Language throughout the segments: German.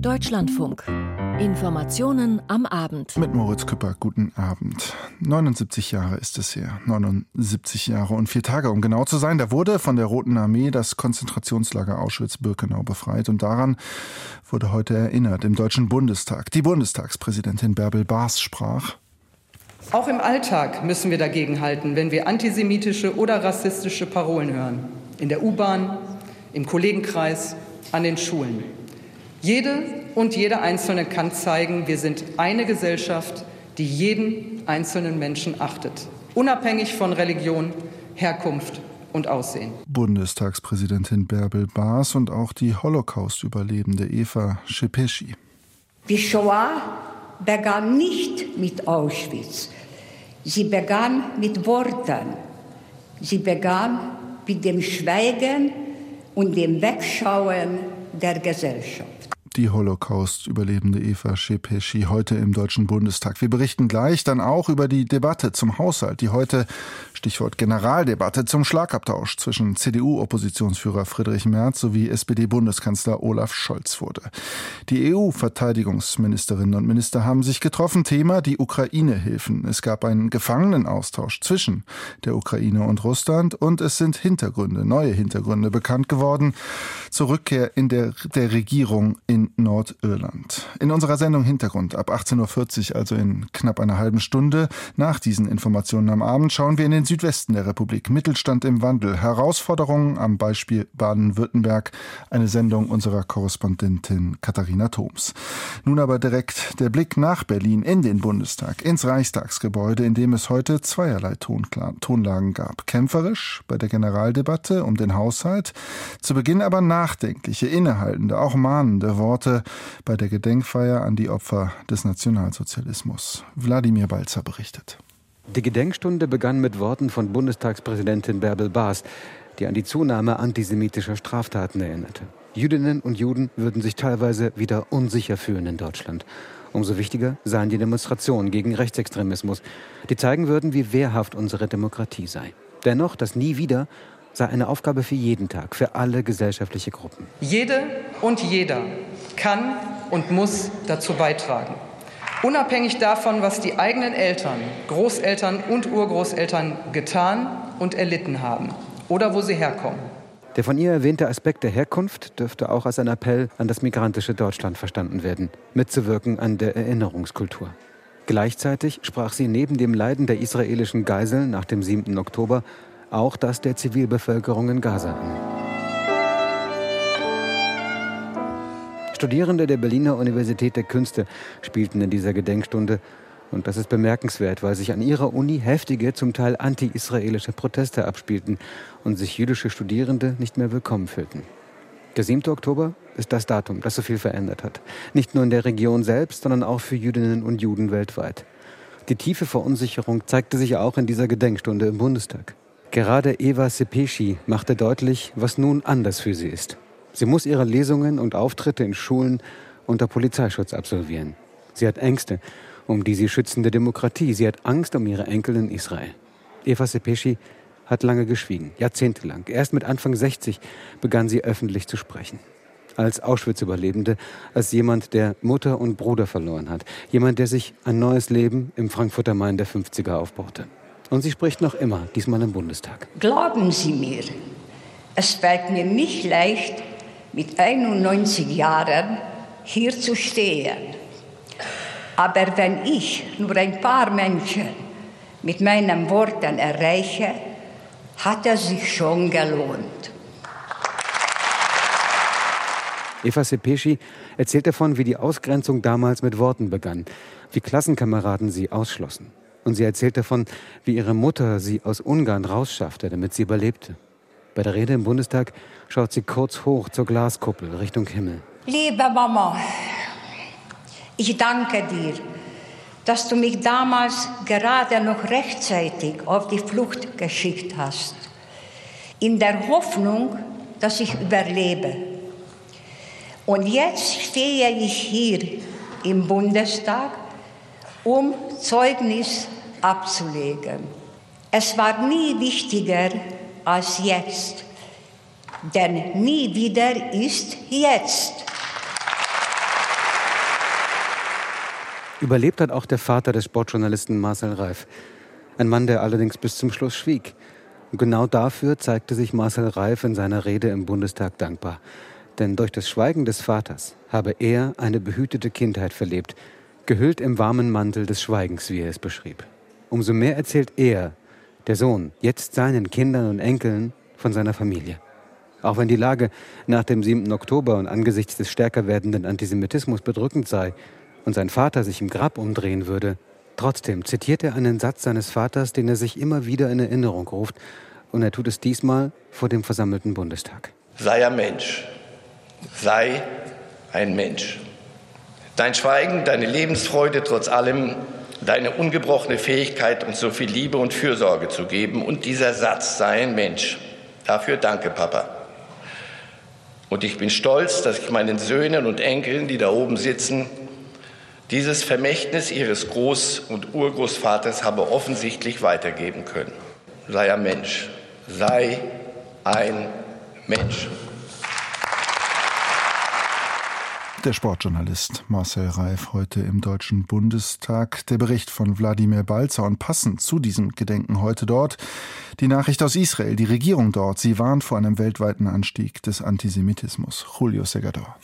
Deutschlandfunk. Informationen am Abend. Mit Moritz Küpper, guten Abend. 79 Jahre ist es her. 79 Jahre und vier Tage, um genau zu sein. Da wurde von der Roten Armee das Konzentrationslager Auschwitz-Birkenau befreit. Und daran wurde heute erinnert im Deutschen Bundestag. Die Bundestagspräsidentin Bärbel Baas sprach. Auch im Alltag müssen wir dagegen halten, wenn wir antisemitische oder rassistische Parolen hören. In der U-Bahn, im Kollegenkreis, an den Schulen. Jede und jeder Einzelne kann zeigen, wir sind eine Gesellschaft, die jeden einzelnen Menschen achtet, unabhängig von Religion, Herkunft und Aussehen. Bundestagspräsidentin Bärbel Baas und auch die Holocaust-Überlebende Eva Schepeschi. Die Shoah begann nicht mit Auschwitz. Sie begann mit Worten. Sie begann mit dem Schweigen und dem Wegschauen der Gesellschaft die Holocaust-Überlebende Eva Schepeschi heute im Deutschen Bundestag. Wir berichten gleich dann auch über die Debatte zum Haushalt, die heute, Stichwort Generaldebatte, zum Schlagabtausch zwischen CDU-Oppositionsführer Friedrich Merz sowie SPD-Bundeskanzler Olaf Scholz wurde. Die EU-Verteidigungsministerinnen und Minister haben sich getroffen. Thema die Ukraine-Hilfen. Es gab einen Gefangenenaustausch zwischen der Ukraine und Russland und es sind Hintergründe, neue Hintergründe bekannt geworden zur Rückkehr in der, der Regierung in Nordirland. In unserer Sendung Hintergrund ab 18.40 Uhr, also in knapp einer halben Stunde nach diesen Informationen am Abend, schauen wir in den Südwesten der Republik. Mittelstand im Wandel, Herausforderungen am Beispiel Baden-Württemberg. Eine Sendung unserer Korrespondentin Katharina Thoms. Nun aber direkt der Blick nach Berlin in den Bundestag, ins Reichstagsgebäude, in dem es heute zweierlei Tonlagen gab. Kämpferisch bei der Generaldebatte um den Haushalt, zu Beginn aber nachdenkliche, innehaltende, auch mahnende Worte Worte bei der Gedenkfeier an die Opfer des Nationalsozialismus. Wladimir Balzer berichtet. Die Gedenkstunde begann mit Worten von Bundestagspräsidentin Bärbel Baas, die an die Zunahme antisemitischer Straftaten erinnerte. Jüdinnen und Juden würden sich teilweise wieder unsicher fühlen in Deutschland. Umso wichtiger seien die Demonstrationen gegen Rechtsextremismus, die zeigen würden, wie wehrhaft unsere Demokratie sei. Dennoch, das nie wieder sei eine Aufgabe für jeden Tag, für alle gesellschaftliche Gruppen. Jede und jeder kann und muss dazu beitragen. Unabhängig davon, was die eigenen Eltern, Großeltern und Urgroßeltern getan und erlitten haben oder wo sie herkommen. Der von ihr erwähnte Aspekt der Herkunft dürfte auch als ein Appell an das migrantische Deutschland verstanden werden, mitzuwirken an der Erinnerungskultur. Gleichzeitig sprach sie neben dem Leiden der israelischen Geiseln nach dem 7. Oktober auch das der Zivilbevölkerung in Gaza an. Studierende der Berliner Universität der Künste spielten in dieser Gedenkstunde. Und das ist bemerkenswert, weil sich an ihrer Uni heftige, zum Teil anti-israelische Proteste abspielten und sich jüdische Studierende nicht mehr willkommen fühlten. Der 7. Oktober ist das Datum, das so viel verändert hat. Nicht nur in der Region selbst, sondern auch für Jüdinnen und Juden weltweit. Die tiefe Verunsicherung zeigte sich auch in dieser Gedenkstunde im Bundestag. Gerade Eva Sepeschi machte deutlich, was nun anders für sie ist. Sie muss ihre Lesungen und Auftritte in Schulen unter Polizeischutz absolvieren. Sie hat Ängste um die sie schützende Demokratie. Sie hat Angst um ihre Enkel in Israel. Eva Sepeschi hat lange geschwiegen, jahrzehntelang. Erst mit Anfang 60 begann sie öffentlich zu sprechen. Als Auschwitz-Überlebende, als jemand, der Mutter und Bruder verloren hat. Jemand, der sich ein neues Leben im Frankfurter Main der 50er aufbaute. Und sie spricht noch immer, diesmal im Bundestag. Glauben Sie mir, es fällt mir nicht leicht, mit 91 Jahren hier zu stehen. Aber wenn ich nur ein paar Menschen mit meinen Worten erreiche, hat es sich schon gelohnt. Eva Sepeschi erzählt davon, wie die Ausgrenzung damals mit Worten begann, wie Klassenkameraden sie ausschlossen. Und sie erzählt davon, wie ihre Mutter sie aus Ungarn rausschaffte, damit sie überlebte. Bei der Rede im Bundestag schaut sie kurz hoch zur Glaskuppel Richtung Himmel. Liebe Mama, ich danke dir, dass du mich damals gerade noch rechtzeitig auf die Flucht geschickt hast, in der Hoffnung, dass ich überlebe. Und jetzt stehe ich hier im Bundestag, um Zeugnis abzulegen. Es war nie wichtiger als jetzt, denn nie wieder ist jetzt. Überlebt hat auch der Vater des Sportjournalisten Marcel Reif. Ein Mann, der allerdings bis zum Schluss schwieg. Und genau dafür zeigte sich Marcel Reif in seiner Rede im Bundestag dankbar. Denn durch das Schweigen des Vaters habe er eine behütete Kindheit verlebt, gehüllt im warmen Mantel des Schweigens, wie er es beschrieb. Umso mehr erzählt er, der Sohn, jetzt seinen Kindern und Enkeln von seiner Familie. Auch wenn die Lage nach dem 7. Oktober und angesichts des stärker werdenden Antisemitismus bedrückend sei und sein Vater sich im Grab umdrehen würde, trotzdem zitiert er einen Satz seines Vaters, den er sich immer wieder in Erinnerung ruft, und er tut es diesmal vor dem versammelten Bundestag. Sei ein Mensch, sei ein Mensch. Dein Schweigen, deine Lebensfreude trotz allem, deine ungebrochene Fähigkeit, uns so viel Liebe und Fürsorge zu geben und dieser Satz, sei ein Mensch. Dafür danke, Papa. Und ich bin stolz, dass ich meinen Söhnen und Enkeln, die da oben sitzen, dieses Vermächtnis ihres Groß- und Urgroßvaters habe offensichtlich weitergeben können. Sei ein Mensch. Sei ein Mensch. Der Sportjournalist Marcel Reif heute im Deutschen Bundestag. Der Bericht von Wladimir Balzer und passend zu diesem Gedenken heute dort. Die Nachricht aus Israel. Die Regierung dort, sie warnt vor einem weltweiten Anstieg des Antisemitismus. Julio Segador.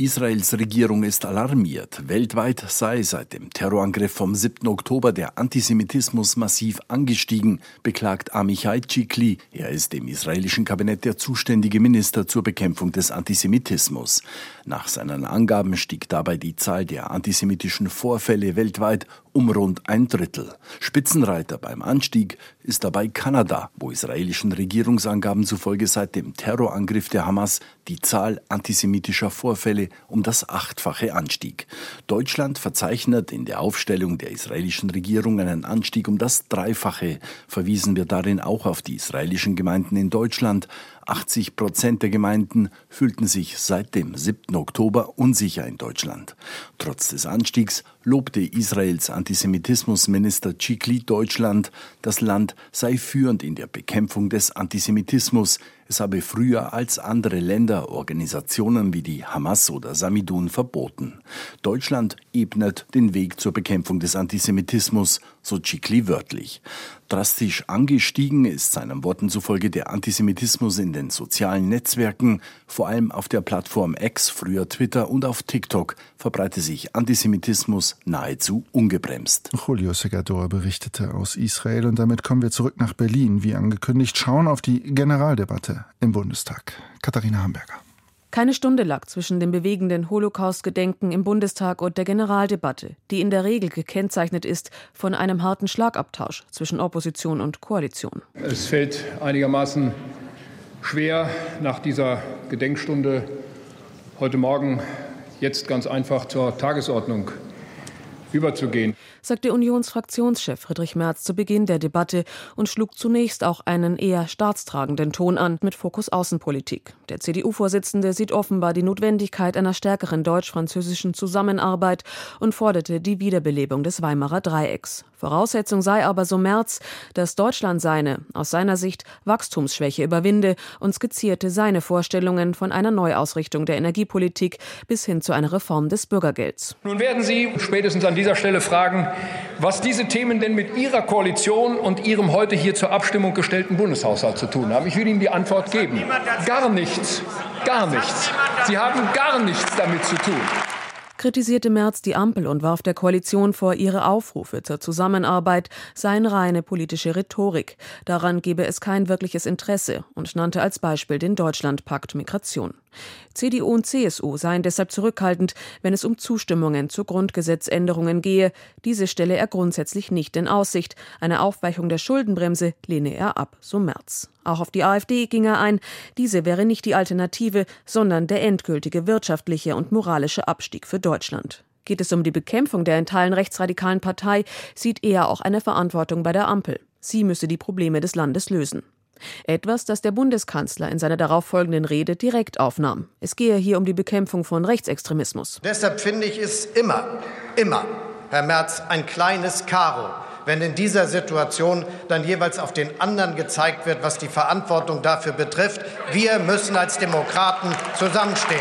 Israels Regierung ist alarmiert. Weltweit sei seit dem Terrorangriff vom 7. Oktober der Antisemitismus massiv angestiegen, beklagt Amichai Chikli. Er ist im israelischen Kabinett der zuständige Minister zur Bekämpfung des Antisemitismus. Nach seinen Angaben stieg dabei die Zahl der antisemitischen Vorfälle weltweit um rund ein Drittel. Spitzenreiter beim Anstieg ist dabei Kanada, wo israelischen Regierungsangaben zufolge seit dem Terrorangriff der Hamas die Zahl antisemitischer Vorfälle um das Achtfache anstieg. Deutschland verzeichnet in der Aufstellung der israelischen Regierung einen Anstieg um das Dreifache. Verwiesen wir darin auch auf die israelischen Gemeinden in Deutschland. 80 Prozent der Gemeinden fühlten sich seit dem 7. Oktober unsicher in Deutschland. Trotz des Anstiegs lobte Israels Antisemitismusminister Chikli Deutschland. Das Land sei führend in der Bekämpfung des Antisemitismus. Es habe früher als andere Länder Organisationen wie die Hamas oder Samidun verboten. Deutschland ebnet den Weg zur Bekämpfung des Antisemitismus, so Chikli wörtlich. Drastisch angestiegen ist seinen Worten zufolge der Antisemitismus in den sozialen Netzwerken, vor allem auf der Plattform X, früher Twitter und auf TikTok verbreite sich Antisemitismus nahezu ungebremst. Julio Segador berichtete aus Israel und damit kommen wir zurück nach Berlin, wie angekündigt, schauen auf die Generaldebatte im Bundestag. Katharina Hamburger. Keine Stunde lag zwischen dem bewegenden Holocaust-Gedenken im Bundestag und der Generaldebatte, die in der Regel gekennzeichnet ist von einem harten Schlagabtausch zwischen Opposition und Koalition. Es fällt einigermaßen schwer, nach dieser Gedenkstunde heute Morgen jetzt ganz einfach zur Tagesordnung überzugehen sagte Unionsfraktionschef Friedrich Merz zu Beginn der Debatte und schlug zunächst auch einen eher staatstragenden Ton an mit Fokus Außenpolitik. Der CDU-Vorsitzende sieht offenbar die Notwendigkeit einer stärkeren deutsch-französischen Zusammenarbeit und forderte die Wiederbelebung des Weimarer Dreiecks. Voraussetzung sei aber, so Merz, dass Deutschland seine, aus seiner Sicht, Wachstumsschwäche überwinde und skizzierte seine Vorstellungen von einer Neuausrichtung der Energiepolitik bis hin zu einer Reform des Bürgergelds. Nun werden Sie spätestens an dieser Stelle fragen, was diese Themen denn mit Ihrer Koalition und Ihrem heute hier zur Abstimmung gestellten Bundeshaushalt zu tun haben. Ich will Ihnen die Antwort geben. Gar nichts. Gar nichts. Sie haben gar nichts damit zu tun kritisierte Merz die Ampel und warf der Koalition vor, ihre Aufrufe zur Zusammenarbeit seien reine politische Rhetorik. Daran gebe es kein wirkliches Interesse und nannte als Beispiel den Deutschlandpakt Migration. CDU und CSU seien deshalb zurückhaltend, wenn es um Zustimmungen zu Grundgesetzänderungen gehe. Diese stelle er grundsätzlich nicht in Aussicht. Eine Aufweichung der Schuldenbremse lehne er ab, so Merz. Auch auf die AfD ging er ein. Diese wäre nicht die Alternative, sondern der endgültige wirtschaftliche und moralische Abstieg für Deutschland. Geht es um die Bekämpfung der in Teilen rechtsradikalen Partei, sieht er auch eine Verantwortung bei der Ampel. Sie müsse die Probleme des Landes lösen. Etwas, das der Bundeskanzler in seiner darauffolgenden Rede direkt aufnahm. Es gehe hier um die Bekämpfung von Rechtsextremismus. Deshalb finde ich es immer, immer, Herr Merz, ein kleines Karo, wenn in dieser Situation dann jeweils auf den anderen gezeigt wird, was die Verantwortung dafür betrifft. Wir müssen als Demokraten zusammenstehen.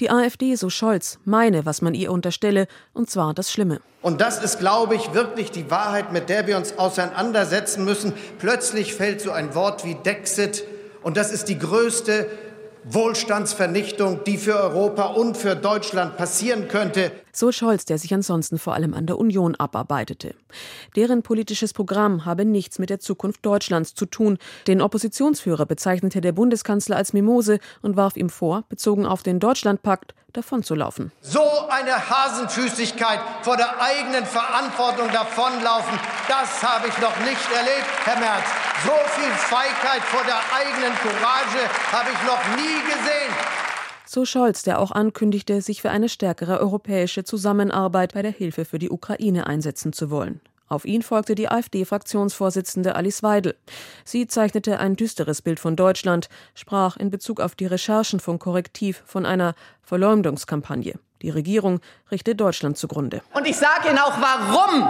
Die AfD, so Scholz, meine, was man ihr unterstelle, und zwar das Schlimme. Und das ist, glaube ich, wirklich die Wahrheit, mit der wir uns auseinandersetzen müssen. Plötzlich fällt so ein Wort wie Dexit. Und das ist die größte Wohlstandsvernichtung, die für Europa und für Deutschland passieren könnte. So Scholz, der sich ansonsten vor allem an der Union abarbeitete. Deren politisches Programm habe nichts mit der Zukunft Deutschlands zu tun. Den Oppositionsführer bezeichnete der Bundeskanzler als Mimose und warf ihm vor, bezogen auf den Deutschlandpakt, davonzulaufen. So eine Hasenfüßigkeit vor der eigenen Verantwortung davonlaufen, das habe ich noch nicht erlebt, Herr Merz. So viel Feigheit vor der eigenen Courage habe ich noch nie gesehen. So Scholz, der auch ankündigte, sich für eine stärkere europäische Zusammenarbeit bei der Hilfe für die Ukraine einsetzen zu wollen. Auf ihn folgte die AfD-Fraktionsvorsitzende Alice Weidel. Sie zeichnete ein düsteres Bild von Deutschland, sprach in Bezug auf die Recherchen von Korrektiv von einer Verleumdungskampagne. Die Regierung richte Deutschland zugrunde. Und ich sage Ihnen auch warum.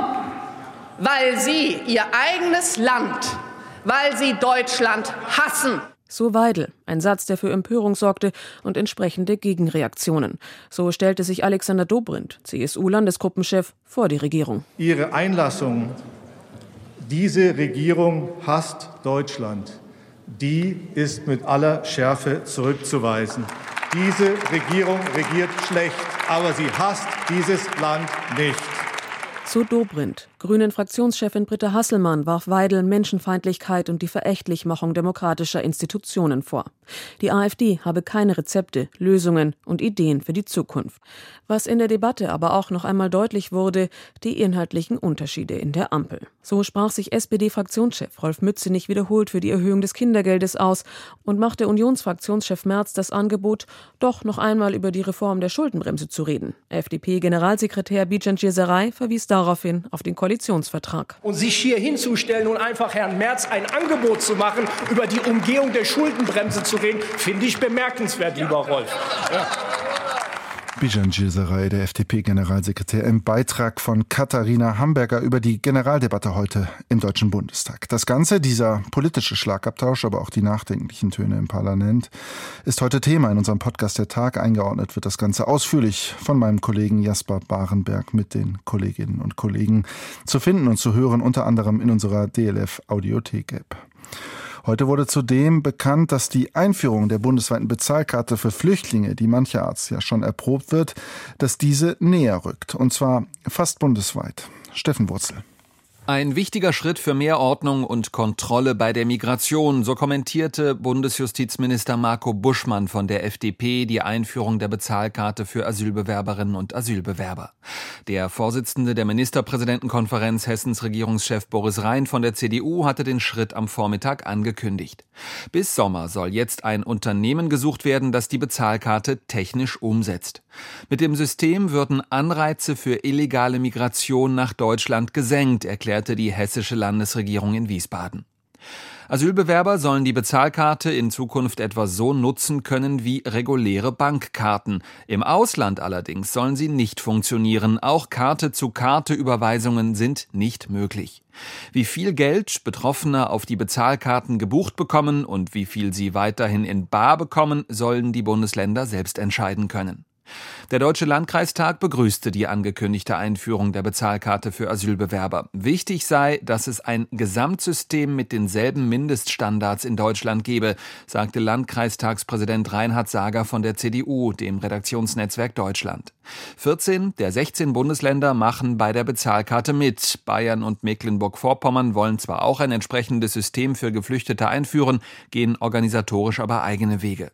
Weil Sie Ihr eigenes Land, weil Sie Deutschland hassen. So Weidel, ein Satz, der für Empörung sorgte und entsprechende Gegenreaktionen. So stellte sich Alexander Dobrindt, CSU-Landesgruppenchef, vor die Regierung. Ihre Einlassung, diese Regierung hasst Deutschland, die ist mit aller Schärfe zurückzuweisen. Diese Regierung regiert schlecht, aber sie hasst dieses Land nicht. So Dobrindt. Grünen Fraktionschefin Britta Hasselmann warf Weidel Menschenfeindlichkeit und die Verächtlichmachung demokratischer Institutionen vor. Die AfD habe keine Rezepte, Lösungen und Ideen für die Zukunft. Was in der Debatte aber auch noch einmal deutlich wurde, die inhaltlichen Unterschiede in der Ampel. So sprach sich SPD-Fraktionschef Rolf Mützenich wiederholt für die Erhöhung des Kindergeldes aus und machte Unionsfraktionschef Merz das Angebot, doch noch einmal über die Reform der Schuldenbremse zu reden. FDP-Generalsekretär Bijan Cesarei verwies daraufhin auf den Koalitionsvertrag Koalitionsvertrag. Und sich hier hinzustellen und einfach Herrn Merz ein Angebot zu machen, über die Umgehung der Schuldenbremse zu reden, finde ich bemerkenswert, lieber Rolf. Ja. Bijan Gilserei, der FDP-Generalsekretär, im Beitrag von Katharina Hamburger über die Generaldebatte heute im Deutschen Bundestag. Das Ganze, dieser politische Schlagabtausch, aber auch die nachdenklichen Töne im Parlament, ist heute Thema in unserem Podcast Der Tag. Eingeordnet wird das Ganze ausführlich von meinem Kollegen Jasper Barenberg mit den Kolleginnen und Kollegen zu finden und zu hören, unter anderem in unserer DLF Audiothek-App. Heute wurde zudem bekannt, dass die Einführung der bundesweiten Bezahlkarte für Flüchtlinge, die mancherorts ja schon erprobt wird, dass diese näher rückt. Und zwar fast bundesweit. Steffen Wurzel. Ein wichtiger Schritt für mehr Ordnung und Kontrolle bei der Migration, so kommentierte Bundesjustizminister Marco Buschmann von der FDP die Einführung der Bezahlkarte für Asylbewerberinnen und Asylbewerber. Der Vorsitzende der Ministerpräsidentenkonferenz Hessens Regierungschef Boris Rhein von der CDU hatte den Schritt am Vormittag angekündigt. Bis Sommer soll jetzt ein Unternehmen gesucht werden, das die Bezahlkarte technisch umsetzt. Mit dem System würden Anreize für illegale Migration nach Deutschland gesenkt, erklärte die hessische Landesregierung in Wiesbaden. Asylbewerber sollen die Bezahlkarte in Zukunft etwa so nutzen können wie reguläre Bankkarten. Im Ausland allerdings sollen sie nicht funktionieren. Auch Karte-zu-Karte-Überweisungen sind nicht möglich. Wie viel Geld Betroffene auf die Bezahlkarten gebucht bekommen und wie viel sie weiterhin in Bar bekommen, sollen die Bundesländer selbst entscheiden können. Der Deutsche Landkreistag begrüßte die angekündigte Einführung der Bezahlkarte für Asylbewerber. Wichtig sei, dass es ein Gesamtsystem mit denselben Mindeststandards in Deutschland gebe, sagte Landkreistagspräsident Reinhard Sager von der CDU, dem Redaktionsnetzwerk Deutschland. 14 der 16 Bundesländer machen bei der Bezahlkarte mit. Bayern und Mecklenburg-Vorpommern wollen zwar auch ein entsprechendes System für Geflüchtete einführen, gehen organisatorisch aber eigene Wege.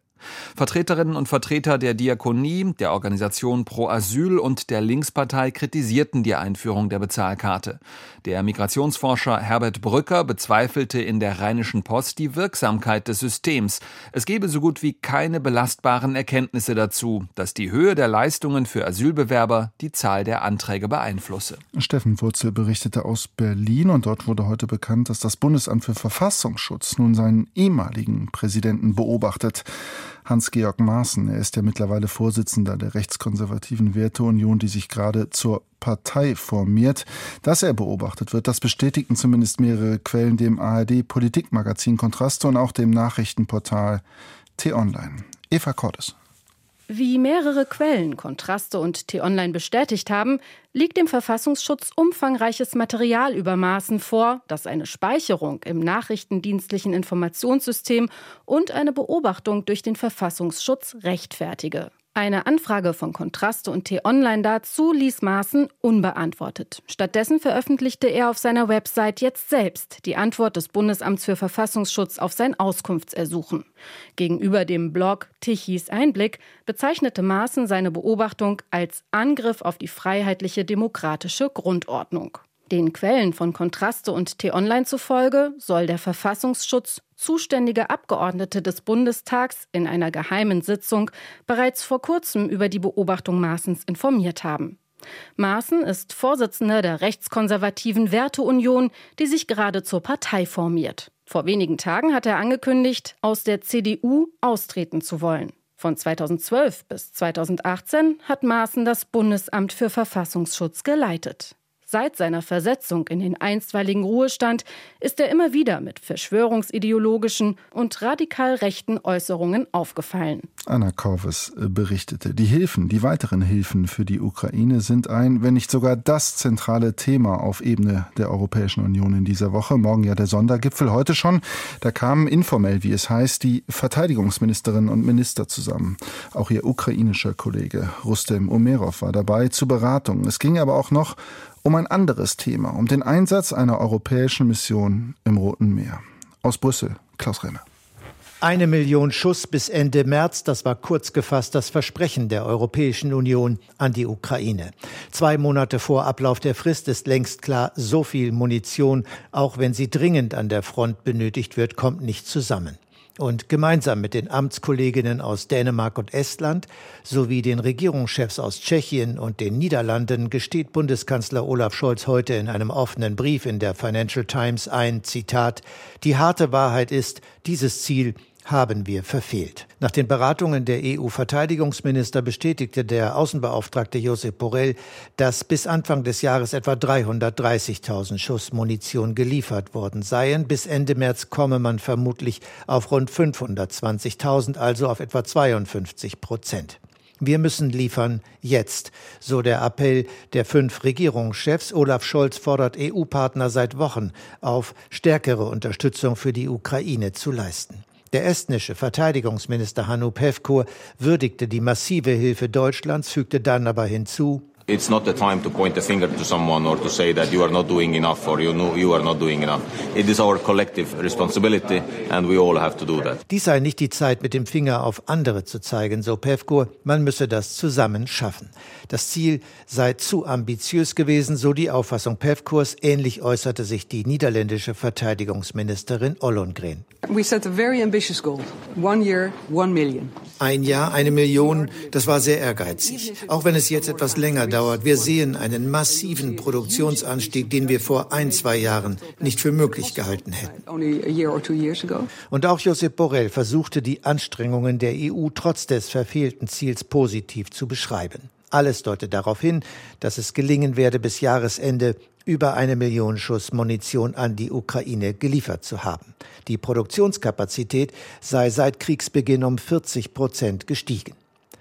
Vertreterinnen und Vertreter der Diakonie, der Organisation Pro Asyl und der Linkspartei kritisierten die Einführung der Bezahlkarte. Der Migrationsforscher Herbert Brücker bezweifelte in der Rheinischen Post die Wirksamkeit des Systems. Es gebe so gut wie keine belastbaren Erkenntnisse dazu, dass die Höhe der Leistungen für Asylbewerber die Zahl der Anträge beeinflusse. Steffen Wurzel berichtete aus Berlin und dort wurde heute bekannt, dass das Bundesamt für Verfassungsschutz nun seinen ehemaligen Präsidenten beobachtet. Hans-Georg Maaßen. Er ist ja mittlerweile Vorsitzender der rechtskonservativen Werteunion, die sich gerade zur Partei formiert. Dass er beobachtet wird, das bestätigten zumindest mehrere Quellen dem ARD-Politikmagazin Kontraste und auch dem Nachrichtenportal T-Online. Eva Cordes. Wie mehrere Quellen, Kontraste und T-Online bestätigt haben, liegt dem Verfassungsschutz umfangreiches Material über Maßen vor, das eine Speicherung im nachrichtendienstlichen Informationssystem und eine Beobachtung durch den Verfassungsschutz rechtfertige. Eine Anfrage von Kontraste und T-Online dazu ließ Maaßen unbeantwortet. Stattdessen veröffentlichte er auf seiner Website jetzt selbst die Antwort des Bundesamts für Verfassungsschutz auf sein Auskunftsersuchen. Gegenüber dem Blog Tichys Einblick bezeichnete Maaßen seine Beobachtung als Angriff auf die freiheitliche demokratische Grundordnung. Den Quellen von Kontraste und T-Online zufolge soll der Verfassungsschutz zuständige Abgeordnete des Bundestags in einer geheimen Sitzung bereits vor kurzem über die Beobachtung Maaßens informiert haben. Maaßen ist Vorsitzender der rechtskonservativen Werteunion, die sich gerade zur Partei formiert. Vor wenigen Tagen hat er angekündigt, aus der CDU austreten zu wollen. Von 2012 bis 2018 hat Maaßen das Bundesamt für Verfassungsschutz geleitet. Seit seiner Versetzung in den einstweiligen Ruhestand ist er immer wieder mit verschwörungsideologischen und radikal rechten Äußerungen aufgefallen. Anna Korves äh, berichtete, die Hilfen, die weiteren Hilfen für die Ukraine sind ein, wenn nicht sogar das zentrale Thema auf Ebene der Europäischen Union in dieser Woche. Morgen ja der Sondergipfel, heute schon. Da kamen informell, wie es heißt, die Verteidigungsministerinnen und Minister zusammen. Auch ihr ukrainischer Kollege Rustem Umerov war dabei zur Beratung. Es ging aber auch noch um ein anderes Thema, um den Einsatz einer europäischen Mission im Roten Meer. Aus Brüssel, Klaus Remme. Eine Million Schuss bis Ende März, das war kurz gefasst das Versprechen der Europäischen Union an die Ukraine. Zwei Monate vor Ablauf der Frist ist längst klar, so viel Munition, auch wenn sie dringend an der Front benötigt wird, kommt nicht zusammen. Und gemeinsam mit den Amtskolleginnen aus Dänemark und Estland sowie den Regierungschefs aus Tschechien und den Niederlanden gesteht Bundeskanzler Olaf Scholz heute in einem offenen Brief in der Financial Times ein Zitat Die harte Wahrheit ist, dieses Ziel haben wir verfehlt. Nach den Beratungen der EU-Verteidigungsminister bestätigte der Außenbeauftragte Josep Borrell, dass bis Anfang des Jahres etwa 330.000 Schuss Munition geliefert worden seien. Bis Ende März komme man vermutlich auf rund 520.000, also auf etwa 52 Prozent. Wir müssen liefern jetzt, so der Appell der fünf Regierungschefs. Olaf Scholz fordert EU-Partner seit Wochen auf, stärkere Unterstützung für die Ukraine zu leisten. Der estnische Verteidigungsminister Hannu Pevkur würdigte die massive Hilfe Deutschlands, fügte dann aber hinzu, It's not the time to point a finger to someone or to say that you are not doing enough or you know you are not doing enough. It is our collective responsibility and we all have to do that. Dies sei nicht die Zeit, mit dem Finger auf andere zu zeigen, so Pevkur. Man müsse das zusammen schaffen. Das Ziel sei zu ambitiös gewesen, so die Auffassung Pevkurs. Ähnlich äußerte sich die niederländische Verteidigungsministerin Ollongren. We set a very ambitious goal. One year, one million. Ein Jahr, eine Million, das war sehr ehrgeizig. Auch wenn es jetzt etwas länger dauert. Wir sehen einen massiven Produktionsanstieg, den wir vor ein, zwei Jahren nicht für möglich gehalten hätten. Und auch Josep Borrell versuchte die Anstrengungen der EU trotz des verfehlten Ziels positiv zu beschreiben. Alles deutet darauf hin, dass es gelingen werde, bis Jahresende über eine Million Schuss Munition an die Ukraine geliefert zu haben. Die Produktionskapazität sei seit Kriegsbeginn um 40 Prozent gestiegen.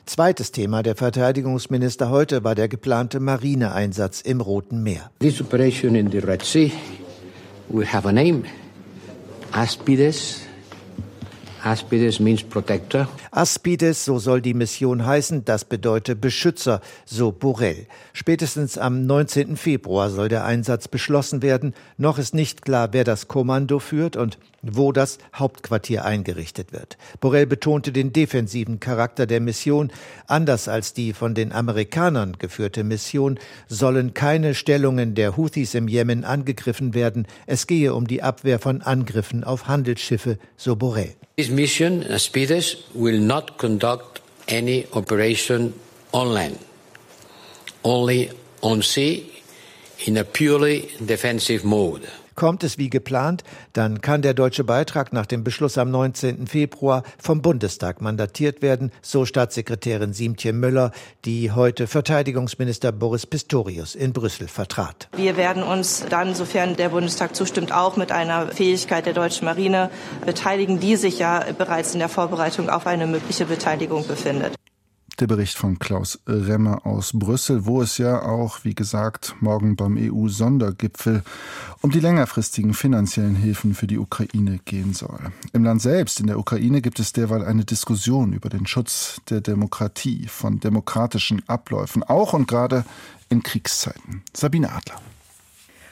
Zweites Thema der Verteidigungsminister heute war der geplante Marineeinsatz im Roten Meer. This operation in the Red Sea will have a name. Aspides Aspides means protector. Aspides, so soll die Mission heißen, das bedeutet Beschützer, so Borrell. Spätestens am 19. Februar soll der Einsatz beschlossen werden. Noch ist nicht klar, wer das Kommando führt und wo das Hauptquartier eingerichtet wird. Borrell betonte den defensiven Charakter der Mission. Anders als die von den Amerikanern geführte Mission sollen keine Stellungen der Houthis im Jemen angegriffen werden. Es gehe um die Abwehr von Angriffen auf Handelsschiffe, so Borrell. This mission, Aspides, will not conduct any operation on land, only on sea in a purely defensive mode. Kommt es wie geplant, dann kann der deutsche Beitrag nach dem Beschluss am 19. Februar vom Bundestag mandatiert werden, so Staatssekretärin Siemtje Müller, die heute Verteidigungsminister Boris Pistorius in Brüssel vertrat. Wir werden uns dann, sofern der Bundestag zustimmt, auch mit einer Fähigkeit der deutschen Marine beteiligen, die sich ja bereits in der Vorbereitung auf eine mögliche Beteiligung befindet. Der Bericht von Klaus Remmer aus Brüssel, wo es ja auch, wie gesagt, morgen beim EU-Sondergipfel um die längerfristigen finanziellen Hilfen für die Ukraine gehen soll. Im Land selbst, in der Ukraine, gibt es derweil eine Diskussion über den Schutz der Demokratie, von demokratischen Abläufen, auch und gerade in Kriegszeiten. Sabine Adler.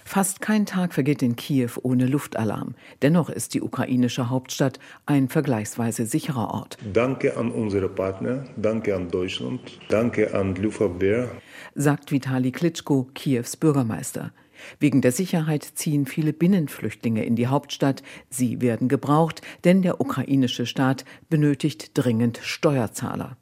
Fast kein Tag vergeht in Kiew ohne Luftalarm. Dennoch ist die ukrainische Hauptstadt ein vergleichsweise sicherer Ort. Danke an unsere Partner, danke an Deutschland, danke an Luftabwehr, sagt Vitali Klitschko, Kiews Bürgermeister. Wegen der Sicherheit ziehen viele Binnenflüchtlinge in die Hauptstadt. Sie werden gebraucht, denn der ukrainische Staat benötigt dringend Steuerzahler.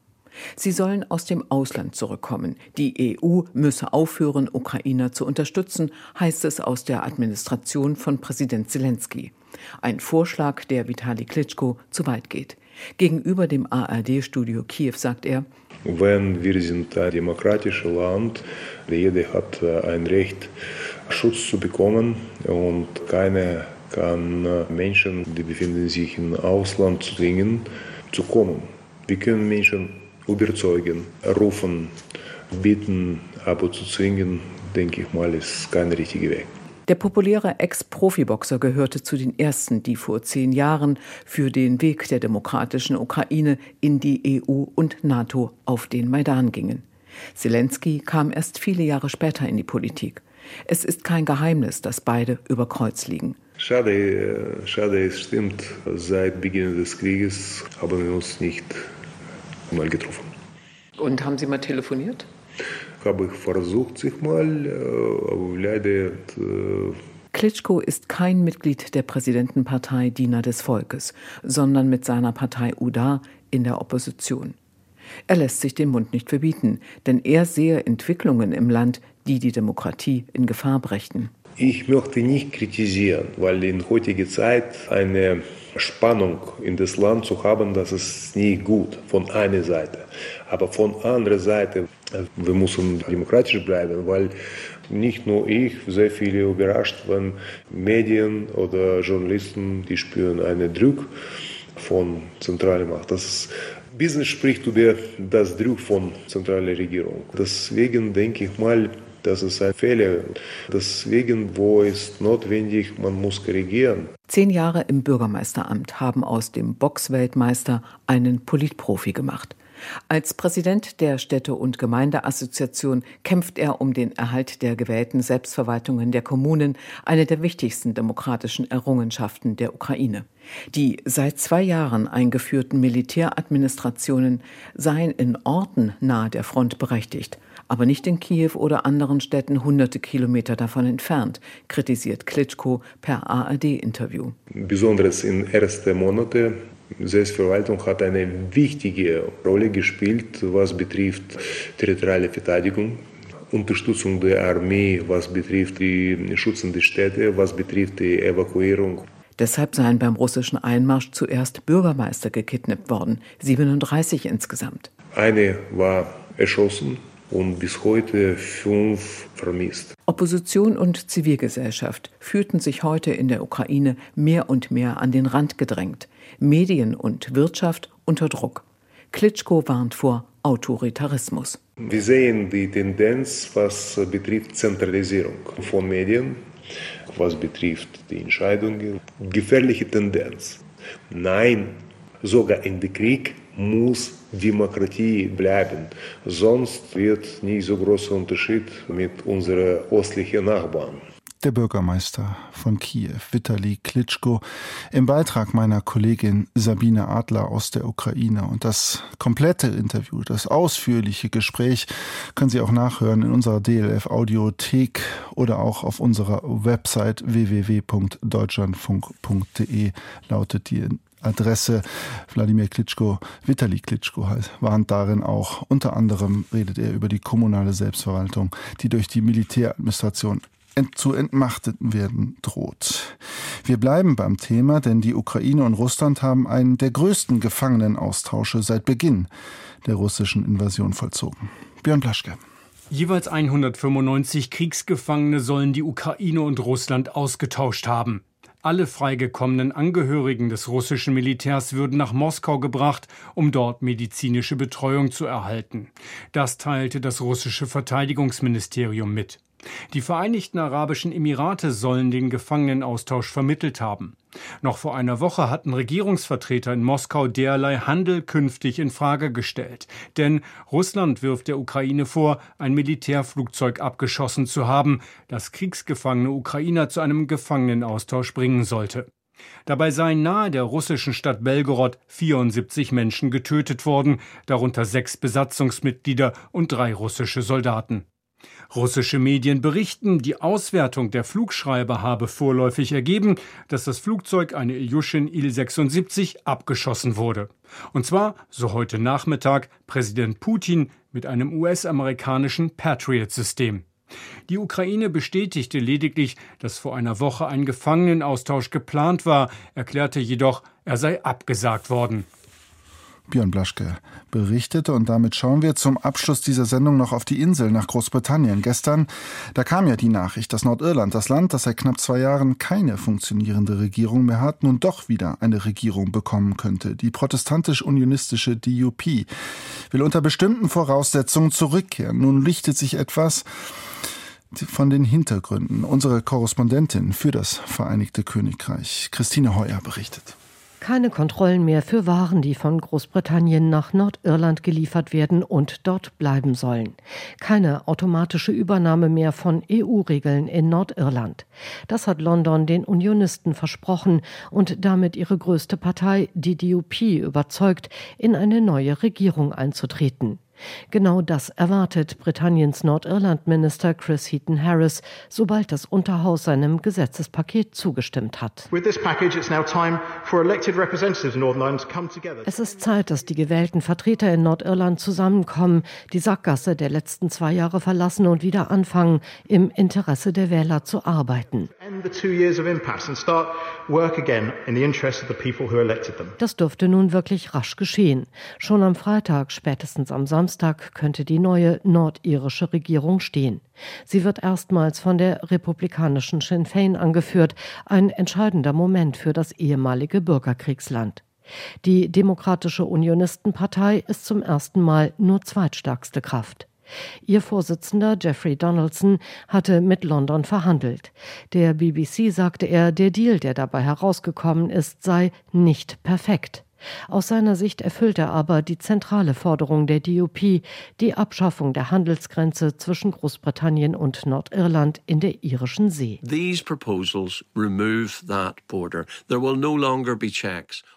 Sie sollen aus dem Ausland zurückkommen. Die EU müsse aufhören, Ukrainer zu unterstützen, heißt es aus der Administration von Präsident Zelensky. Ein Vorschlag, der Vitali Klitschko zu weit geht. Gegenüber dem ARD-Studio Kiew sagt er, wenn wir sind ein demokratisches Land, jeder hat äh, ein Recht, Schutz zu bekommen und keiner kann äh, Menschen, die befinden sich im Ausland, zwingen zu kommen. Wir können Menschen überzeugen, rufen, bitten, aber zu zwingen, denke ich mal, ist kein richtiger Weg. Der populäre Ex-Profiboxer gehörte zu den ersten, die vor zehn Jahren für den Weg der demokratischen Ukraine in die EU und NATO auf den Maidan gingen. Zelensky kam erst viele Jahre später in die Politik. Es ist kein Geheimnis, dass beide über Kreuz liegen. Schade, äh, schade, es stimmt. Seit Beginn des Krieges haben wir uns nicht mal getroffen. Und haben Sie mal telefoniert? Habe ich versucht, sich mal, äh, aber leider. Äh Klitschko ist kein Mitglied der Präsidentenpartei Diener des Volkes, sondern mit seiner Partei UDA in der Opposition. Er lässt sich den Mund nicht verbieten, denn er sehe Entwicklungen im Land, die die Demokratie in Gefahr brächten. Ich möchte nicht kritisieren, weil in heutiger Zeit eine Spannung in das Land zu haben, das ist nie gut von einer Seite. Aber von anderer Seite, wir müssen demokratisch bleiben, weil nicht nur ich, sehr viele überrascht, wenn Medien oder Journalisten, die spüren einen Druck von zentraler Macht. Das Business spricht über das Druck von zentraler Regierung. Deswegen denke ich mal, das ist ein Fehler. Deswegen, wo es notwendig, man muss korrigieren. Zehn Jahre im Bürgermeisteramt haben aus dem Boxweltmeister einen Politprofi gemacht. Als Präsident der Städte- und Gemeindeassoziation kämpft er um den Erhalt der gewählten Selbstverwaltungen der Kommunen, eine der wichtigsten demokratischen Errungenschaften der Ukraine. Die seit zwei Jahren eingeführten Militäradministrationen seien in Orten nahe der Front berechtigt aber nicht in Kiew oder anderen Städten hunderte Kilometer davon entfernt, kritisiert Klitschko per ARD-Interview. Besonders in ersten Monaten Selbstverwaltung hat eine wichtige Rolle gespielt, was betrifft territoriale Verteidigung, Unterstützung der Armee, was betrifft die schützende Städte, was betrifft die Evakuierung. Deshalb seien beim russischen Einmarsch zuerst Bürgermeister gekidnappt worden, 37 insgesamt. Eine war erschossen, und bis heute fünf vermisst. Opposition und Zivilgesellschaft fühlten sich heute in der Ukraine mehr und mehr an den Rand gedrängt. Medien und Wirtschaft unter Druck. Klitschko warnt vor Autoritarismus. Wir sehen die Tendenz, was betrifft Zentralisierung von Medien, was betrifft die Entscheidungen. Gefährliche Tendenz. Nein, sogar in den Krieg muss Demokratie bleiben. Sonst wird nicht so großer Unterschied mit unseren östlichen Nachbarn. Der Bürgermeister von Kiew, Vitali Klitschko, im Beitrag meiner Kollegin Sabine Adler aus der Ukraine. Und das komplette Interview, das ausführliche Gespräch können Sie auch nachhören in unserer DLF Audiothek oder auch auf unserer Website www.deutschlandfunk.de lautet die Adresse. Wladimir Klitschko, Vitali Klitschko warnt darin auch. Unter anderem redet er über die kommunale Selbstverwaltung, die durch die Militäradministration ent zu entmachten werden droht. Wir bleiben beim Thema, denn die Ukraine und Russland haben einen der größten Gefangenenaustausche seit Beginn der russischen Invasion vollzogen. Björn Blaschke. Jeweils 195 Kriegsgefangene sollen die Ukraine und Russland ausgetauscht haben. Alle freigekommenen Angehörigen des russischen Militärs würden nach Moskau gebracht, um dort medizinische Betreuung zu erhalten. Das teilte das russische Verteidigungsministerium mit. Die Vereinigten Arabischen Emirate sollen den Gefangenenaustausch vermittelt haben. Noch vor einer Woche hatten Regierungsvertreter in Moskau derlei Handel künftig in Frage gestellt. Denn Russland wirft der Ukraine vor, ein Militärflugzeug abgeschossen zu haben, das kriegsgefangene Ukrainer zu einem Gefangenenaustausch bringen sollte. Dabei seien nahe der russischen Stadt Belgorod 74 Menschen getötet worden, darunter sechs Besatzungsmitglieder und drei russische Soldaten. Russische Medien berichten, die Auswertung der Flugschreiber habe vorläufig ergeben, dass das Flugzeug eine Ilyushin Il-76 abgeschossen wurde. Und zwar, so heute Nachmittag, Präsident Putin mit einem US-amerikanischen Patriot-System. Die Ukraine bestätigte lediglich, dass vor einer Woche ein Gefangenenaustausch geplant war, erklärte jedoch, er sei abgesagt worden. Björn Blaschke berichtete. Und damit schauen wir zum Abschluss dieser Sendung noch auf die Insel nach Großbritannien. Gestern, da kam ja die Nachricht, dass Nordirland, das Land, das seit knapp zwei Jahren keine funktionierende Regierung mehr hat, nun doch wieder eine Regierung bekommen könnte. Die protestantisch-unionistische DUP will unter bestimmten Voraussetzungen zurückkehren. Nun lichtet sich etwas von den Hintergründen. Unsere Korrespondentin für das Vereinigte Königreich, Christine Heuer, berichtet. Keine Kontrollen mehr für Waren, die von Großbritannien nach Nordirland geliefert werden und dort bleiben sollen. Keine automatische Übernahme mehr von EU-Regeln in Nordirland. Das hat London den Unionisten versprochen und damit ihre größte Partei, die DUP, überzeugt, in eine neue Regierung einzutreten. Genau das erwartet Britanniens Nordirlandminister Chris Heaton Harris, sobald das Unterhaus seinem Gesetzespaket zugestimmt hat. Es ist Zeit, dass die gewählten Vertreter in Nordirland zusammenkommen, die Sackgasse der letzten zwei Jahre verlassen und wieder anfangen, im Interesse der Wähler zu arbeiten. Das dürfte nun wirklich rasch geschehen. Schon am Freitag, spätestens am Samstag, könnte die neue nordirische Regierung stehen. Sie wird erstmals von der republikanischen Sinn Fein angeführt, ein entscheidender Moment für das ehemalige Bürgerkriegsland. Die Demokratische Unionistenpartei ist zum ersten Mal nur zweitstärkste Kraft. Ihr Vorsitzender Jeffrey Donaldson hatte mit London verhandelt. Der BBC sagte er, der Deal, der dabei herausgekommen ist, sei nicht perfekt. Aus seiner Sicht erfüllt er aber die zentrale Forderung der DUP, die Abschaffung der Handelsgrenze zwischen Großbritannien und Nordirland in der irischen See.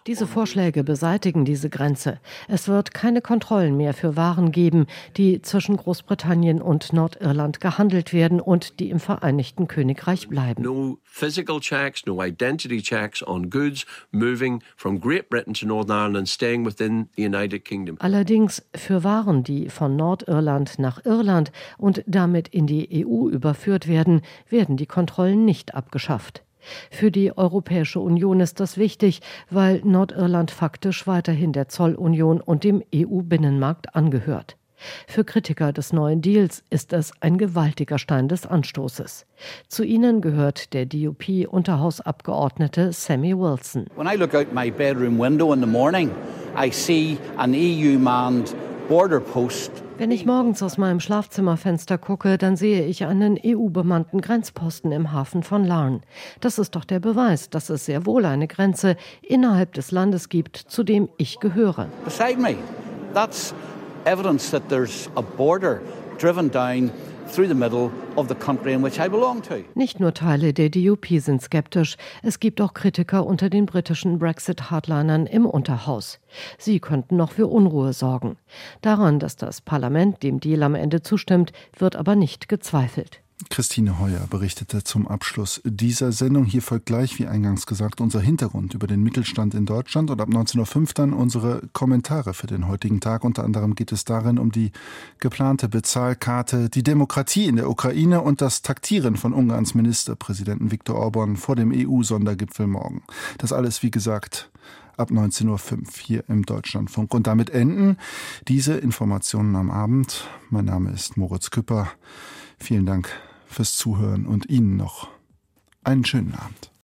Diese Vorschläge beseitigen diese Grenze. Es wird keine Kontrollen mehr für Waren geben, die zwischen Großbritannien und Nordirland gehandelt werden und die im Vereinigten Königreich bleiben. No physical checks, no identity checks on goods moving from Great Britain to North Allerdings für Waren, die von Nordirland nach Irland und damit in die EU überführt werden, werden die Kontrollen nicht abgeschafft. Für die Europäische Union ist das wichtig, weil Nordirland faktisch weiterhin der Zollunion und dem EU-Binnenmarkt angehört. Für Kritiker des neuen Deals ist es ein gewaltiger Stein des Anstoßes. Zu ihnen gehört der DUP-Unterhausabgeordnete Sammy Wilson. When I look out my bedroom window in the morning, I see an EU-manned border post wenn ich morgens aus meinem Schlafzimmerfenster gucke, dann sehe ich einen EU-bemannten Grenzposten im Hafen von Larn. Das ist doch der Beweis, dass es sehr wohl eine Grenze innerhalb des Landes gibt, zu dem ich gehöre. Beside me. That's evidence that there's a border driven down through the middle of the country in which I belong to. Nicht nur Teile der DUP sind skeptisch, es gibt auch Kritiker unter den britischen Brexit-Hardlinern im Unterhaus. Sie könnten noch für Unruhe sorgen. Daran, dass das Parlament dem Deal am Ende zustimmt, wird aber nicht gezweifelt. Christine Heuer berichtete zum Abschluss dieser Sendung. Hier folgt gleich, wie eingangs gesagt, unser Hintergrund über den Mittelstand in Deutschland und ab 19.05 Uhr dann unsere Kommentare für den heutigen Tag. Unter anderem geht es darin um die geplante Bezahlkarte, die Demokratie in der Ukraine und das Taktieren von Ungarns Ministerpräsidenten Viktor Orban vor dem EU-Sondergipfel morgen. Das alles, wie gesagt, ab 19.05 Uhr hier im Deutschlandfunk. Und damit enden diese Informationen am Abend. Mein Name ist Moritz Küpper. Vielen Dank fürs Zuhören und Ihnen noch einen schönen Abend.